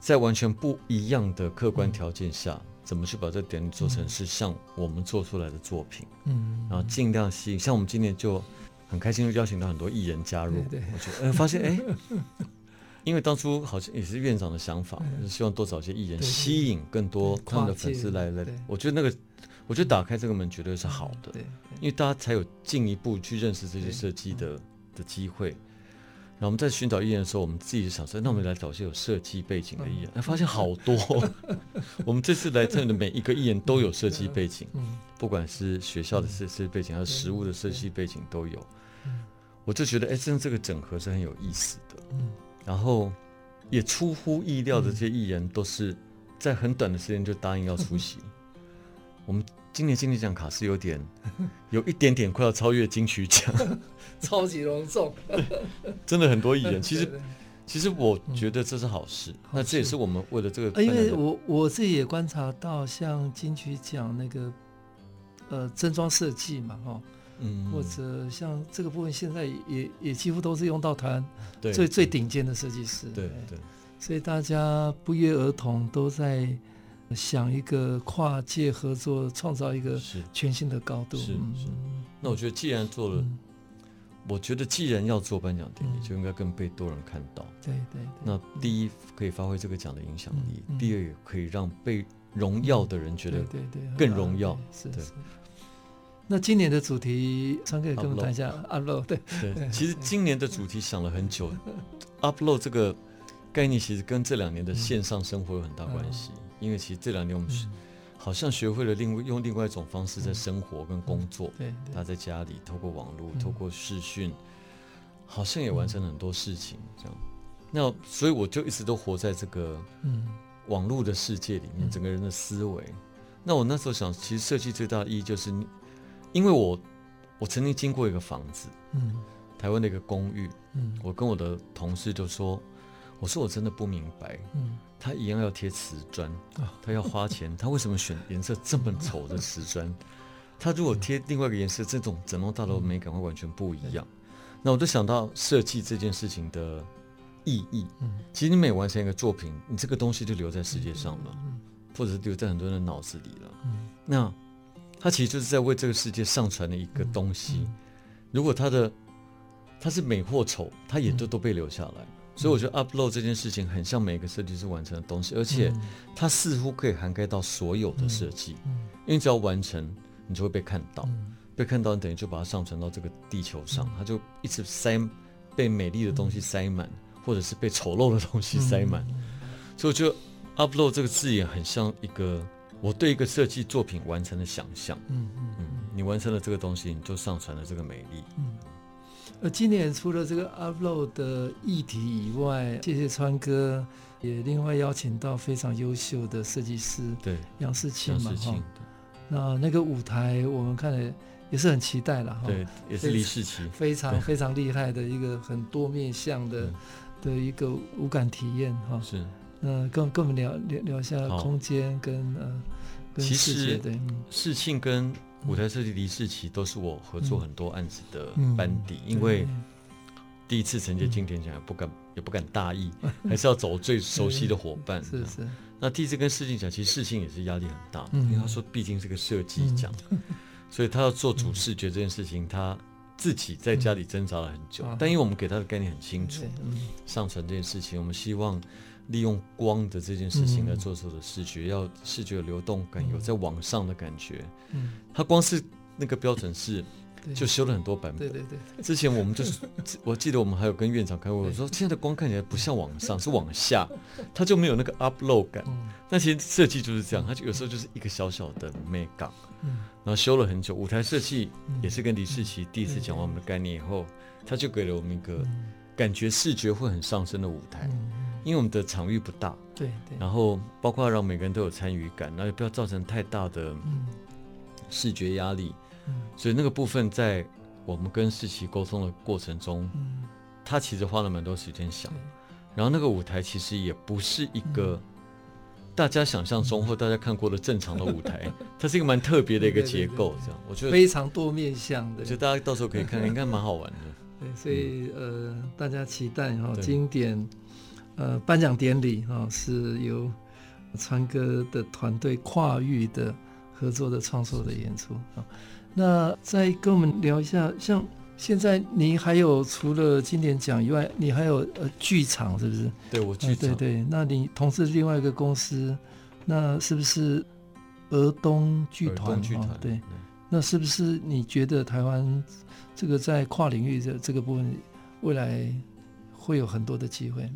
Speaker 2: 在完全不一样的客观条件下，怎么去把这典礼做成是像我们做出来的作品？嗯，然后尽量吸引，像我们今年就很开心，邀请到很多艺人加入。对，对，我就呃发现哎，因为当初好像也是院长的想法，就是希望多找一些艺人，吸引更多他们的粉丝来来。我觉得那个，我觉得打开这个门绝对是好的，因为大家才有进一步去认识这些设计的的机会。然后我们在寻找艺人的时候，我们自己就想说，那我们来找些有设计背景的艺人。哎，发现好多。我们这次来这里的每一个艺人都有设计背景，不管是学校的设计背景，还是实物的设计背景都有。我就觉得，哎，真的这个整合是很有意思的。然后也出乎意料的，这些艺人都是在很短的时间就答应要出席。我们。今年金曲奖卡是有点，有一点点快要超越金曲奖，
Speaker 1: 超级隆重，
Speaker 2: 真的很多艺人。其实，其实我觉得这是好事。嗯、那这也是我们为了这个，
Speaker 1: 因为我我自己也观察到，像金曲奖那个呃正装设计嘛，哈，嗯，或者像这个部分，现在也也几乎都是用到台湾最最顶尖的设计师，
Speaker 2: 对对，
Speaker 1: 所以大家不约而同都在。想一个跨界合作，创造一个全新的高度。是是，
Speaker 2: 那我觉得既然做了，我觉得既然要做颁奖典礼，就应该更被多人看到。
Speaker 1: 对对。
Speaker 2: 那第一可以发挥这个奖的影响力，第二也可以让被荣耀的人觉得对对更荣耀。是是。
Speaker 1: 那今年的主题，川哥跟我们谈一下 upload。对
Speaker 2: 对。其实今年的主题想了很久，upload 这个概念其实跟这两年的线上生活有很大关系。因为其实这两年我们是好像学会了另外用另外一种方式在生活跟工作，对，他在家里透过网络、透过视讯，好像也完成了很多事情。这样，那所以我就一直都活在这个嗯。网络的世界里面，整个人的思维。那我那时候想，其实设计最大的意义就是，因为我我曾经经过一个房子，嗯，台湾的一个公寓，嗯，我跟我的同事就说，我说我真的不明白，嗯。他一样要贴瓷砖，他要花钱，他为什么选颜色这么丑的瓷砖？他如果贴另外一个颜色，这种整栋大楼美感会完全不一样。那我就想到设计这件事情的意义。其实你每完成一个作品，你这个东西就留在世界上了，或者是留在很多人的脑子里了。那他其实就是在为这个世界上传的一个东西。如果他的他是美或丑，他也都都被留下来。所以我觉得 upload 这件事情很像每个设计师完成的东西，而且它似乎可以涵盖到所有的设计，因为只要完成，你就会被看到，被看到你等于就把它上传到这个地球上，它就一直塞被美丽的东西塞满，或者是被丑陋的东西塞满。所以我觉得 upload 这个字眼很像一个我对一个设计作品完成的想象。嗯嗯，你完成了这个东西，你就上传了这个美丽。
Speaker 1: 呃，今年除了这个 upload 的议题以外，谢谢川哥，也另外邀请到非常优秀的设计师，对杨世庆嘛哈。那那个舞台我们看了也是很期待了哈。
Speaker 2: 对，也是李世奇，
Speaker 1: 非常非常厉害的一个很多面向的的一个五感体验哈。是。那，跟跟我们聊聊聊一下空间跟呃跟世界对。
Speaker 2: 世庆跟。舞台设计黎世奇都是我合作很多案子的班底，因为第一次承接金典奖也不敢也不敢大意，还是要走最熟悉的伙伴。是是。那第一次跟世庆讲，其实世庆也是压力很大，因为他说毕竟是个设计奖，所以他要做主视觉这件事情，他自己在家里挣扎了很久。但因为我们给他的概念很清楚，上传这件事情，我们希望。利用光的这件事情来做出的视觉，要视觉流动感，有在往上的感觉。嗯，它光是那个标准是就修了很多版本。对对对。之前我们就是，我记得我们还有跟院长开会，我说现在的光看起来不像往上，是往下，它就没有那个 upload 感。那其实设计就是这样，它就有时候就是一个小小的美感。嗯。然后修了很久，舞台设计也是跟李世奇第一次讲完我们的概念以后，他就给了我们一个感觉视觉会很上升的舞台。因为我们的场域不大，对对，然后包括让每个人都有参与感，然后也不要造成太大的视觉压力，嗯，所以那个部分在我们跟世奇沟通的过程中，嗯，他其实花了蛮多时间想，然后那个舞台其实也不是一个大家想象中或大家看过的正常的舞台，它是一个蛮特别的一个结构，这样我觉得
Speaker 1: 非常多面向的，
Speaker 2: 就大家到时候可以看看，应该蛮好玩的。
Speaker 1: 对，所以呃，大家期待哈经典。呃颁奖典礼啊，是由川哥的团队跨域的合作的创作的演出啊。那再跟我们聊一下，像现在你还有除了经典奖以外，你还有呃剧场是不是？
Speaker 2: 对，我剧场。
Speaker 1: 对对，那你同事另外一个公司，那是不是儿东剧团？
Speaker 2: 剧团
Speaker 1: 对。那是不是你觉得台湾这个在跨领域的这个部分，未来会有很多的机会？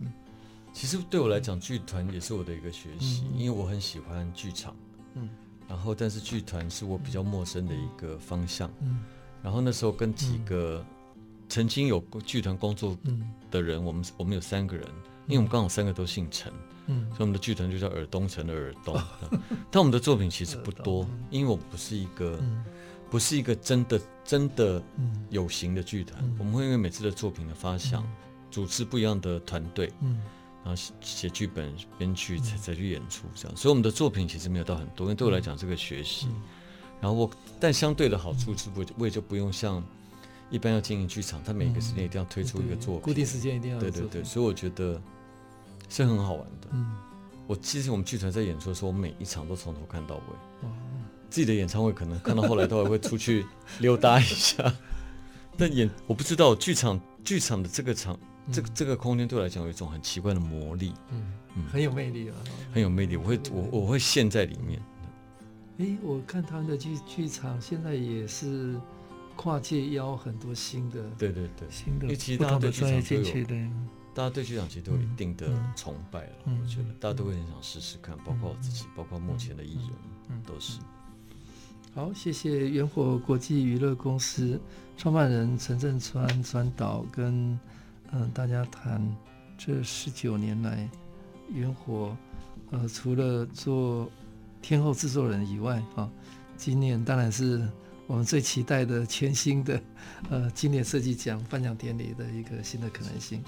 Speaker 2: 其实对我来讲，剧团也是我的一个学习，嗯、因为我很喜欢剧场。嗯。然后，但是剧团是我比较陌生的一个方向。嗯，然后那时候跟几个曾经有过剧团工作的人，我们我们有三个人，因为我们刚好三个都姓陈，嗯，所以我们的剧团就叫耳东陈的 耳东。但我们的作品其实不多，因为我们不是一个不是一个真的真的有形的剧团，我们会因为每次的作品的发想，组织不一样的团队，嗯。然后写剧本、编剧才才去演出这样，所以我们的作品其实没有到很多，因为对我来讲是个学习。然后我，但相对的好处是，我我也就不用像一般要经营剧场，他每个时间一定要推出一个作品，
Speaker 1: 固定时间一定要。
Speaker 2: 对对对，所以我觉得是很好玩的。嗯，我其实我们剧团在演出的时候，我每一场都从头看到尾。自己的演唱会可能看到后来都还会出去溜达一下，但演我不知道剧场剧场的这个场。这个这个空间对我来讲有一种很奇怪的魔力，
Speaker 1: 嗯，嗯很有魅力啊，
Speaker 2: 很有魅力。我会我我会陷在里面。
Speaker 1: 哎，我看他们的剧剧场现在也是跨界邀很多新的，
Speaker 2: 对对对，
Speaker 1: 新的，因为
Speaker 2: 其实大家对剧场都有，
Speaker 1: 对
Speaker 2: 大家对剧场其实都有一定的崇拜了。我觉得大家都会很想试试看，包括我自己，包括目前的艺人，嗯，都是。
Speaker 1: 好，谢谢元火国际娱乐公司创办人陈振川川导跟。嗯，大家谈这十九年来，云火，呃，除了做天后制作人以外，啊，今年当然是我们最期待的全新的，呃，经典设计奖颁奖典礼的一个新的可能性。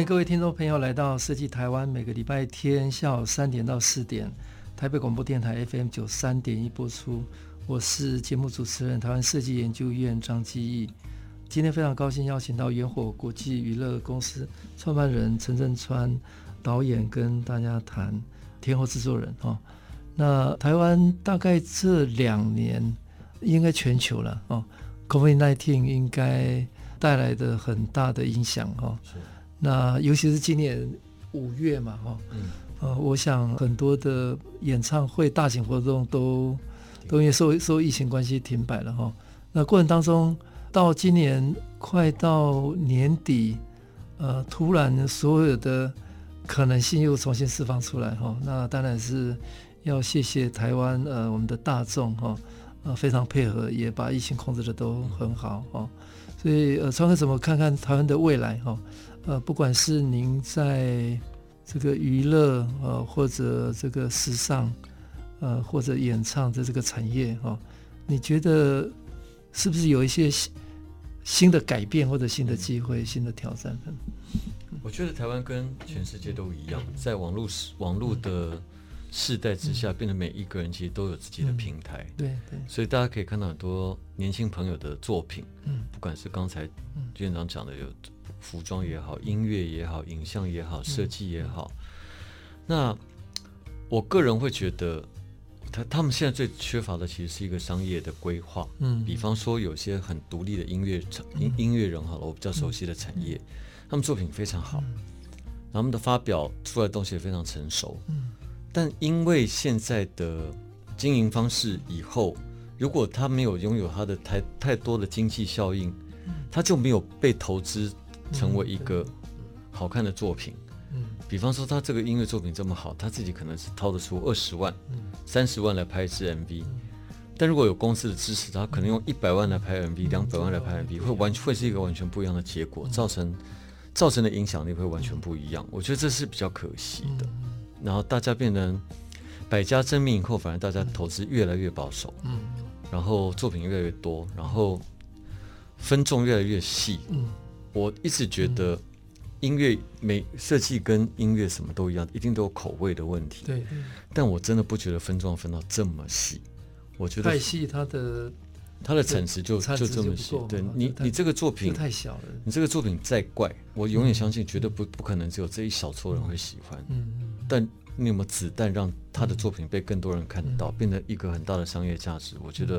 Speaker 1: 欢迎各位听众朋友来到设计台湾，每个礼拜天下午三点到四点，台北广播电台 FM 九三点一播出。我是节目主持人，台湾设计研究院张基义。今天非常高兴邀请到元火国际娱乐公司创办人陈振川导演跟大家谈天后制作人哈。那台湾大概这两年，应该全球了哦，COVID-19 应该带来的很大的影响哈。那尤其是今年五月嘛，哈，嗯，呃，我想很多的演唱会、大型活动都都因为受受疫情关系停摆了，哈。那过程当中，到今年快到年底，呃，突然所有的可能性又重新释放出来，哈。那当然是要谢谢台湾，呃，我们的大众，哈，呃，非常配合，也把疫情控制的都很好，哈。所以，呃，川哥怎么看看台湾的未来，哈？呃，不管是您在这个娱乐呃，或者这个时尚，呃，或者演唱的这个产业哈、哦，你觉得是不是有一些新新的改变，或者新的机会、新的挑战？
Speaker 2: 我觉得台湾跟全世界都一样，在网络时网络的世代之下，变得每一个人其实都有自己的平台。
Speaker 1: 对对，
Speaker 2: 所以大家可以看到很多年轻朋友的作品，嗯，不管是刚才院长讲的有。服装也好，音乐也好，影像也好，设计也好，那我个人会觉得，他他们现在最缺乏的其实是一个商业的规划。嗯，比方说有些很独立的音乐音音乐人，好了，我比较熟悉的产业，他们作品非常好，他们的发表出来的东西也非常成熟。嗯，但因为现在的经营方式，以后如果他没有拥有他的太太多的经济效应，他就没有被投资。成为一个好看的作品，嗯，比方说他这个音乐作品这么好，他自己可能是掏得出二十万、三十万来拍一支 MV，但如果有公司的支持，他可能用一百万来拍 MV，两百万来拍 MV，会完会是一个完全不一样的结果，造成造成的影响力会完全不一样。我觉得这是比较可惜的。然后大家变成百家争鸣以后，反而大家投资越来越保守。嗯，然后作品越来越多，然后分众越来越细。嗯，我一直觉得。音乐美设计跟音乐什么都一样，一定都有口味的问题。
Speaker 1: 对，
Speaker 2: 但我真的不觉得分装分到这么细。我觉得
Speaker 1: 太细，它的
Speaker 2: 它的产值就就这么细。对你，你这个作品
Speaker 1: 太小了。
Speaker 2: 你这个作品再怪，我永远相信绝对不不可能只有这一小撮人会喜欢。嗯嗯。但你有没有子弹让他的作品被更多人看到，变得一个很大的商业价值？我觉得。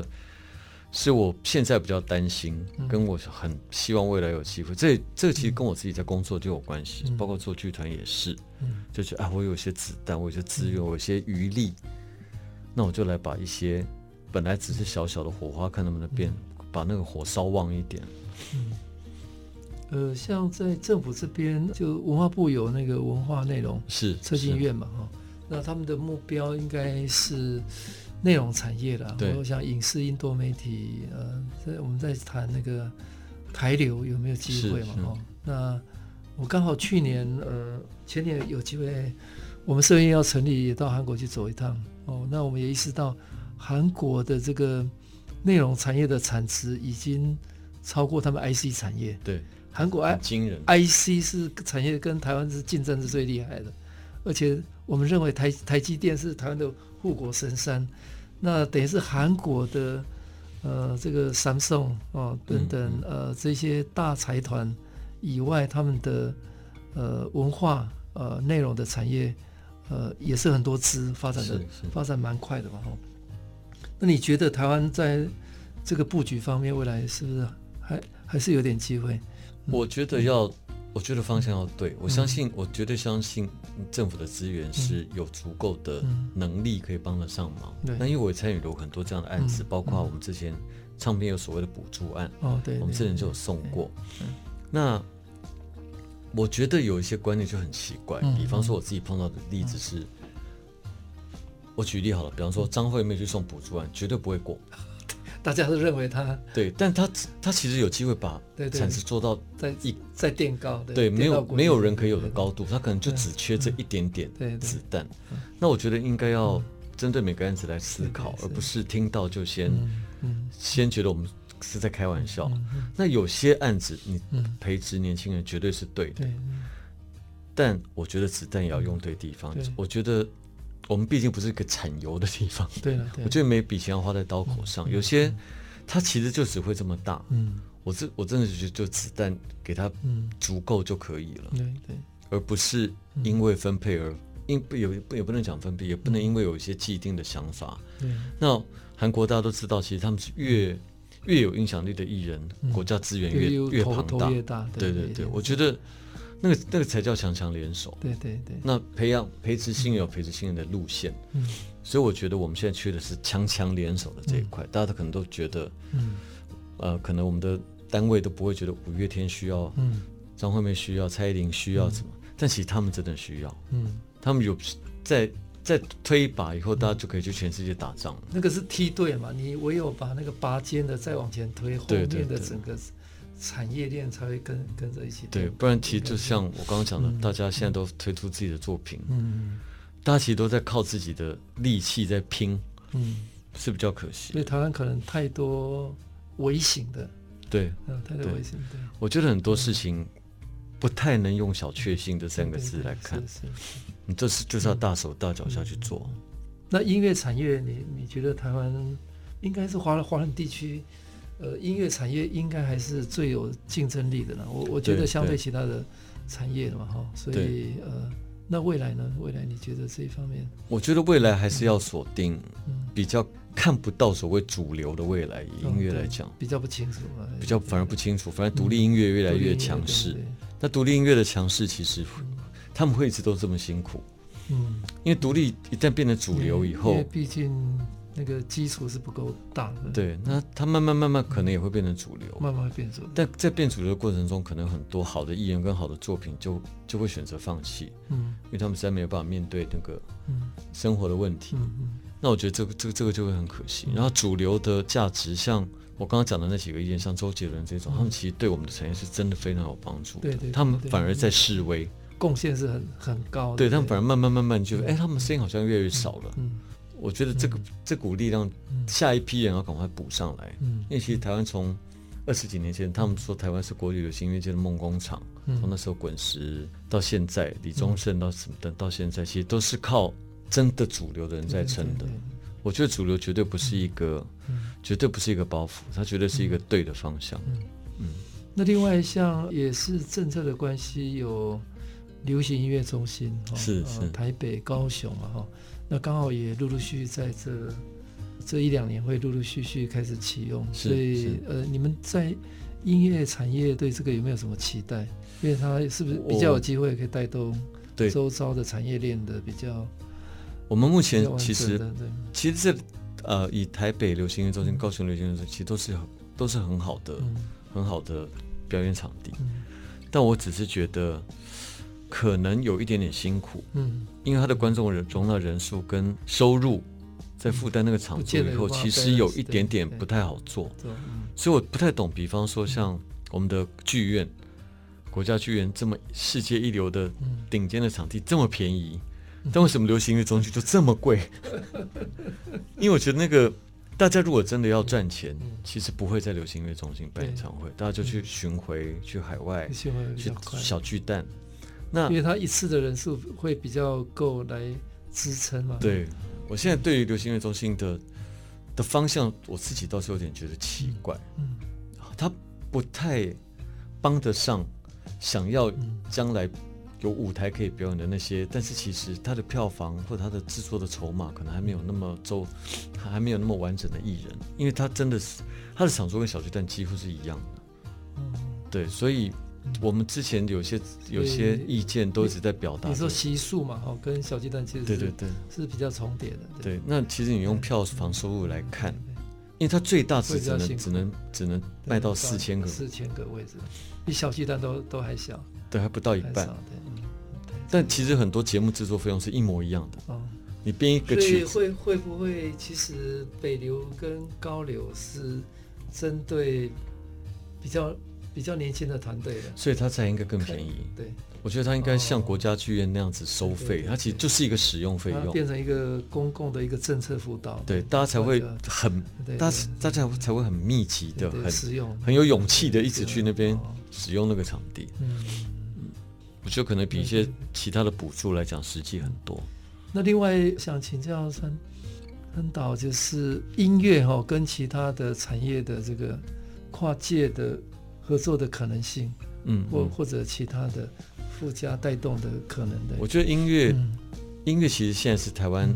Speaker 2: 是我现在比较担心，跟我很希望未来有机会。这这其实跟我自己在工作就有关系，包括做剧团也是。就是啊，我有些子弹，我有些资源，我有些余力，那我就来把一些本来只是小小的火花，看能不能变，把那个火烧旺一点。
Speaker 1: 嗯，呃，像在政府这边，就文化部有那个文化内容
Speaker 2: 是
Speaker 1: 策进院嘛，哈，那他们的目标应该是。内容产业啦，我想影视、音多媒体，呃，在我们在谈那个台流有没有机会嘛？哦，那我刚好去年，呃，前年有机会，我们社院要成立，也到韩国去走一趟。哦，那我们也意识到，韩国的这个内容产业的产值已经超过他们 IC 产业。
Speaker 2: 对，
Speaker 1: 韩国 I
Speaker 2: 惊人
Speaker 1: ，IC 是产业跟台湾是竞争是最厉害的，而且我们认为台台积电是台湾的护国神山。那等于是韩国的，呃，这个 Samsung 哦等等，呃，这些大财团以外，他们的呃文化呃内容的产业，呃，也是很多支发展的发展蛮快的嘛，吼。那你觉得台湾在这个布局方面，未来是不是还还是有点机会？
Speaker 2: 我觉得要。我觉得方向要对，我相信，我绝对相信政府的资源是有足够的能力可以帮得上忙。那因为我也参与了很多这样的案子，包括我们之前唱片有所谓的补助案，哦，对，我们之前就有送过。那我觉得有一些观念就很奇怪，比方说我自己碰到的例子是，我举例好了，比方说张惠妹去送补助案，绝对不会过。
Speaker 1: 大家都认为他
Speaker 2: 对，但他他其实有机会把产值做到
Speaker 1: 在一再垫高，
Speaker 2: 对，没有没有人可以有的高度，他可能就只缺这一点点子弹。那我觉得应该要针对每个案子来思考，而不是听到就先先觉得我们是在开玩笑。那有些案子你培植年轻人绝对是对的，但我觉得子弹也要用对地方。我觉得。我们毕竟不是一个产油的地方，
Speaker 1: 对了，
Speaker 2: 我觉得每笔钱要花在刀口上，有些它其实就只会这么大。嗯，我这我真的觉得就子弹给它足够就可以了。对对，而不是因为分配而因不也也不能讲分配，也不能因为有一些既定的想法。那韩国大家都知道，其实他们是越越有影响力的艺人，国家资源越越庞大。对对对，我觉得。那个那个才叫强强联手。
Speaker 1: 对对对。
Speaker 2: 那培养培植新人有培植新人的路线。嗯。所以我觉得我们现在缺的是强强联手的这一块。大家都可能都觉得，嗯，呃，可能我们的单位都不会觉得五月天需要，嗯，张惠妹需要，蔡依林需要什么？但其实他们真的需要。嗯。他们有在在推一把以后，大家就可以去全世界打仗。
Speaker 1: 那个是梯队嘛？你唯有把那个拔尖的再往前推，后面的整个。产业链才会跟跟着一起
Speaker 2: 对，不然其实就像我刚刚讲的，嗯、大家现在都推出自己的作品，嗯，大家其实都在靠自己的力气在拼，嗯，是比较可惜。
Speaker 1: 因为台湾可能太多微型的，
Speaker 2: 对，
Speaker 1: 嗯，太多微型的。对，
Speaker 2: 我觉得很多事情不太能用小确幸这三个字来看，你这是就是要大手大脚下去做。
Speaker 1: 嗯、那音乐产业你，你你觉得台湾应该是华人华人地区？呃，音乐产业应该还是最有竞争力的了。我我觉得相对其他的产业的嘛，哈，所以呃，那未来呢？未来你觉得这一方面？
Speaker 2: 我觉得未来还是要锁定比较看不到所谓主流的未来。以音乐来讲，
Speaker 1: 比较不清楚，
Speaker 2: 比较反而不清楚。反正独立音乐越来越强势，那独立音乐的强势其实他们会一直都这么辛苦。嗯，因为独立一旦变得主流以后，
Speaker 1: 毕竟。那个基础是不够大的，
Speaker 2: 对，那它慢慢慢慢可能也会变成主流，
Speaker 1: 慢慢会变主流。
Speaker 2: 但在变主流的过程中，可能很多好的艺人跟好的作品就就会选择放弃，嗯，因为他们实在没有办法面对那个生活的问题，嗯嗯。那我觉得这个这个这个就会很可惜。然后主流的价值，像我我刚刚讲的那几个意见，像周杰伦这种，嗯、他们其实对我们的产业是真的非常有帮助。
Speaker 1: 对，对对，
Speaker 2: 他们反而在示威，
Speaker 1: 贡献是很很高的。
Speaker 2: 对，他们反而慢慢慢慢就，哎、欸，他们声音好像越来越少了。嗯，我觉得这个、嗯、这股力量，下一批人要赶快补上来。嗯，因为其实台湾从二十几年前，他们说台湾是国际流行音乐界的梦工厂，从、嗯、那时候滚石到现在，李宗盛到什么的，到现在其实都是靠真的主流的人在撑的。我觉得主流绝对不是一个，嗯、绝对不是一个包袱，它绝对是一个对的方向。嗯，嗯，
Speaker 1: 那另外像也是政策的关系，有流行音乐中心，
Speaker 2: 是是、呃、
Speaker 1: 台北、高雄嘛哈，那刚好也陆陆续续在这。这一两年会陆陆续续开始启用，所以呃，你们在音乐产业对这个有没有什么期待？因为它是不是比较有机会可以带动对周遭的产业链的比较？
Speaker 2: 我们目前其实其实这呃，以台北流行音乐中心、高雄流行音乐中心，其实都是都是很好的、嗯、很好的表演场地。嗯、但我只是觉得可能有一点点辛苦，嗯，因为他的观众人容纳人数跟收入。在负担那个场租以后，其实有一点点不太好做，所以我不太懂。比方说，像我们的剧院，国家剧院这么世界一流的顶尖的场地这么便宜，但为什么流行音乐中心就这么贵？因为我觉得那个大家如果真的要赚钱，其实不会在流行音乐中心办演唱会，大家就去巡回、去海外、去小巨蛋。那
Speaker 1: 因为他一次的人数会比较够来支撑嘛。
Speaker 2: 对。我现在对于流行音乐中心的的方向，我自己倒是有点觉得奇怪。嗯，他不太帮得上想要将来有舞台可以表演的那些，但是其实他的票房或者他的制作的筹码可能还没有那么周，还没有那么完整的艺人，因为他真的是他的场租跟小巨蛋几乎是一样的。嗯，对，所以。我们之前有些有些意见都一直在表达。
Speaker 1: 你说习俗嘛，哈，跟小鸡蛋其实对对对是比较重叠的。
Speaker 2: 对，那其实你用票房收入来看，因为它最大只只能只能只能卖到四千个
Speaker 1: 四千个位置，比小鸡蛋都都还小。
Speaker 2: 对，还不到一半。但其实很多节目制作费用是一模一样的。哦。你编一个曲
Speaker 1: 子会会不会其实北流跟高流是针对比较？比较年轻的团队的，
Speaker 2: 所以它才应该更便宜。
Speaker 1: 对，
Speaker 2: 我觉得它应该像国家剧院那样子收费，它其实就是一个使用费用，
Speaker 1: 变成一个公共的一个政策辅导。
Speaker 2: 对，大家才会很，大家大家才会很密集的、很
Speaker 1: 实用、
Speaker 2: 很有勇气的一直去那边使用那个场地。嗯嗯，我觉得可能比一些其他的补助来讲实际很多。
Speaker 1: 那另外想请教川川导，就是音乐哈跟其他的产业的这个跨界的。合作的可能性，嗯，或或者其他的附加带动的可能的。
Speaker 2: 我觉得音乐，嗯、音乐其实现在是台湾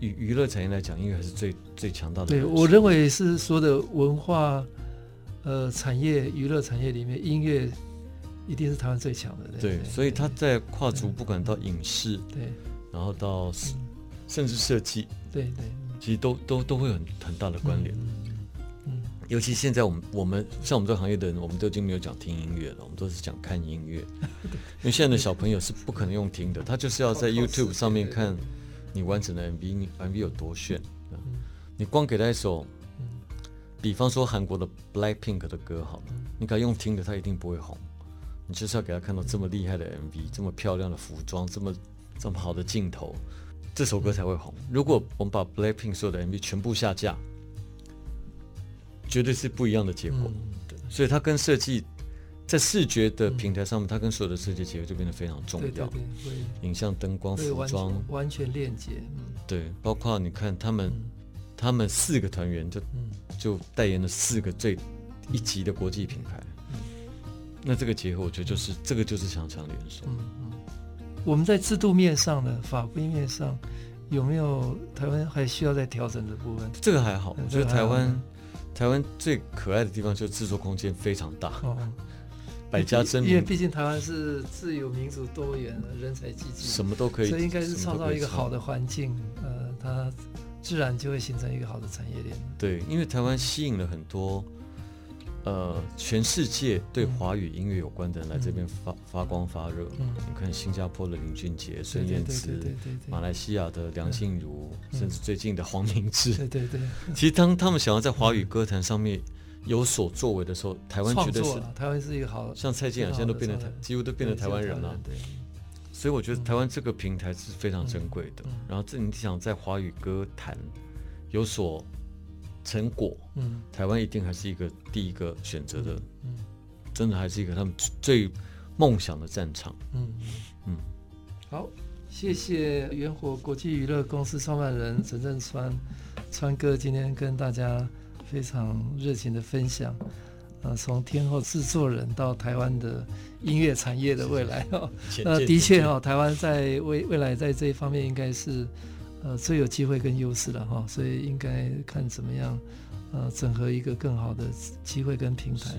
Speaker 2: 娱娱乐产业来讲，音乐还是最最强大的。
Speaker 1: 对，我认为是说的文化，呃，产业娱乐产业里面，音乐一定是台湾最强的。
Speaker 2: 对，所以他在跨足，不管到影视，对，然后到甚至设计，
Speaker 1: 对对，
Speaker 2: 其实都都都会有很很大的关联。嗯尤其现在我们我们像我们这个行业的人，我们都已经没有讲听音乐了，我们都是讲看音乐。因为现在的小朋友是不可能用听的，他就是要在 YouTube 上面看你完整的 MV，你 MV 有多炫。你光给他一首，比方说韩国的 Blackpink 的歌好了，你给他用听的，他一定不会红。你就是要给他看到这么厉害的 MV，这么漂亮的服装，这么这么好的镜头，这首歌才会红。如果我们把 Blackpink 所有的 MV 全部下架。绝对是不一样的结果，对，所以它跟设计在视觉的平台上面，它跟所有的设计结合就变得非常重要。对，影像、灯光、服装
Speaker 1: 完全链接。
Speaker 2: 对，包括你看他们，他们四个团员就就代言了四个最一级的国际品牌。那这个结合，我觉得就是这个就是强强联手。
Speaker 1: 我们在制度面上呢，法规面上有没有台湾还需要再调整的部分？
Speaker 2: 这个还好，我觉得台湾。台湾最可爱的地方就是制作空间非常大，哦、百家争鸣。
Speaker 1: 因为毕竟台湾是自由、民主、多元，人才济济，
Speaker 2: 什么都可以，
Speaker 1: 所以应该是创造一个好的环境，呃，它自然就会形成一个好的产业链。
Speaker 2: 对，因为台湾吸引了很多。呃，全世界对华语音乐有关的人来这边发发光发热。嗯，你看新加坡的林俊杰、孙燕姿，马来西亚的梁静茹，甚至最近的黄明志。对对对。其实当他们想要在华语歌坛上面有所作为的时候，台湾绝对是
Speaker 1: 台湾是一个好，
Speaker 2: 像蔡健雅现在都变得台几乎都变得台湾人了。对，所以我觉得台湾这个平台是非常珍贵的。然后这你想在华语歌坛有所成果，嗯，台湾一定还是一个第一个选择的，嗯，真的还是一个他们最梦想的战场。嗯嗯，
Speaker 1: 好，谢谢元火国际娱乐公司创办人陈振川川哥今天跟大家。非常热情的分享，呃，从天后制作人到台湾的音乐产业的未来哦，呃，的确哦，台湾在未未来在这一方面应该是呃最有机会跟优势了哈，所以应该看怎么样呃整合一个更好的机会跟平台。